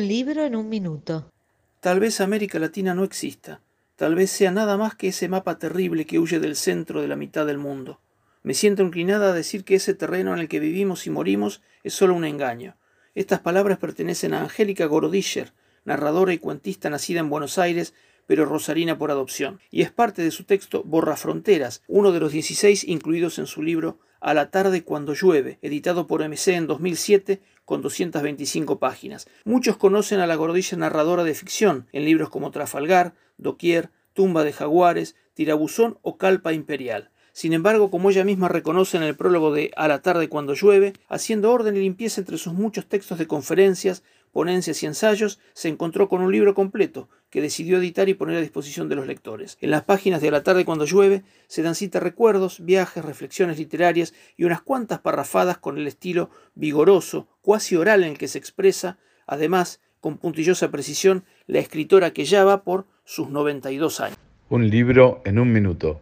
Un libro en un minuto. Tal vez América Latina no exista. Tal vez sea nada más que ese mapa terrible que huye del centro de la mitad del mundo. Me siento inclinada a decir que ese terreno en el que vivimos y morimos es solo un engaño. Estas palabras pertenecen a Angélica Gorodischer, narradora y cuentista nacida en Buenos Aires, pero rosarina por adopción, y es parte de su texto Borra Fronteras, uno de los 16 incluidos en su libro A la tarde cuando llueve, editado por MC en 2007 con 225 páginas. Muchos conocen a la Gorodischer narradora de ficción en libros como Trafalgar, Doquier, Tumba de Jaguares, Tirabuzón o Calpa Imperial. Sin embargo, como ella misma reconoce en el prólogo de A la tarde cuando llueve, haciendo orden y limpieza entre sus muchos textos de conferencias, ponencias y ensayos, se encontró con un libro completo que decidió editar y poner a disposición de los lectores. En las páginas de la tarde cuando llueve se dan cita recuerdos, viajes, reflexiones literarias y unas cuantas parrafadas con el estilo vigoroso, cuasi oral en el que se expresa, además, con puntillosa precisión, la escritora que ya va por sus 92 años. Un libro en un minuto.